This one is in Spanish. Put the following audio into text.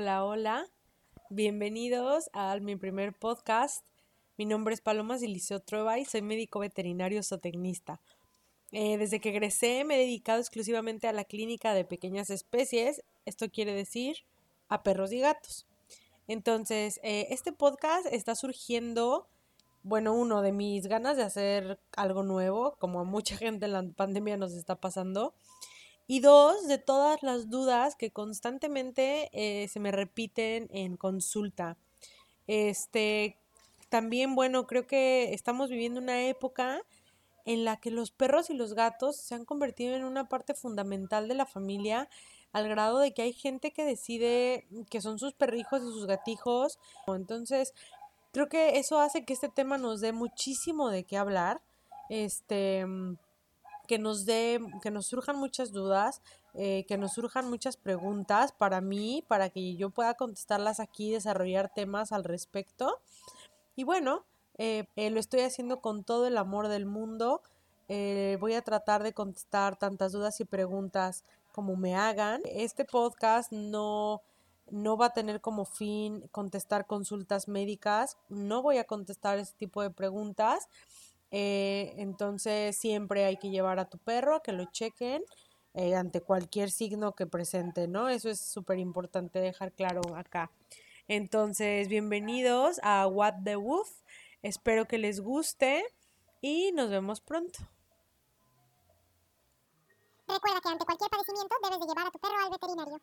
Hola, hola. Bienvenidos a mi primer podcast. Mi nombre es Paloma Silicio Trueba y soy médico veterinario zootecnista. Eh, desde que egresé me he dedicado exclusivamente a la clínica de pequeñas especies, esto quiere decir a perros y gatos. Entonces, eh, este podcast está surgiendo, bueno, uno de mis ganas de hacer algo nuevo, como a mucha gente en la pandemia nos está pasando. Y dos, de todas las dudas que constantemente eh, se me repiten en consulta. Este, también, bueno, creo que estamos viviendo una época en la que los perros y los gatos se han convertido en una parte fundamental de la familia, al grado de que hay gente que decide que son sus perrijos y sus gatijos. Entonces, creo que eso hace que este tema nos dé muchísimo de qué hablar. Este que nos dé, que nos surjan muchas dudas, eh, que nos surjan muchas preguntas para mí, para que yo pueda contestarlas aquí, desarrollar temas al respecto. Y bueno, eh, eh, lo estoy haciendo con todo el amor del mundo. voy a tratar de contestar tantas dudas y preguntas como me hagan. Este podcast no, no va a tener como fin contestar consultas médicas. No voy a contestar ese tipo de preguntas. Eh, entonces siempre hay que llevar a tu perro a que lo chequen eh, ante cualquier signo que presente, ¿no? Eso es súper importante dejar claro acá. Entonces, bienvenidos a What the Wolf. Espero que les guste y nos vemos pronto. Recuerda que ante cualquier padecimiento debes de llevar a tu perro al veterinario.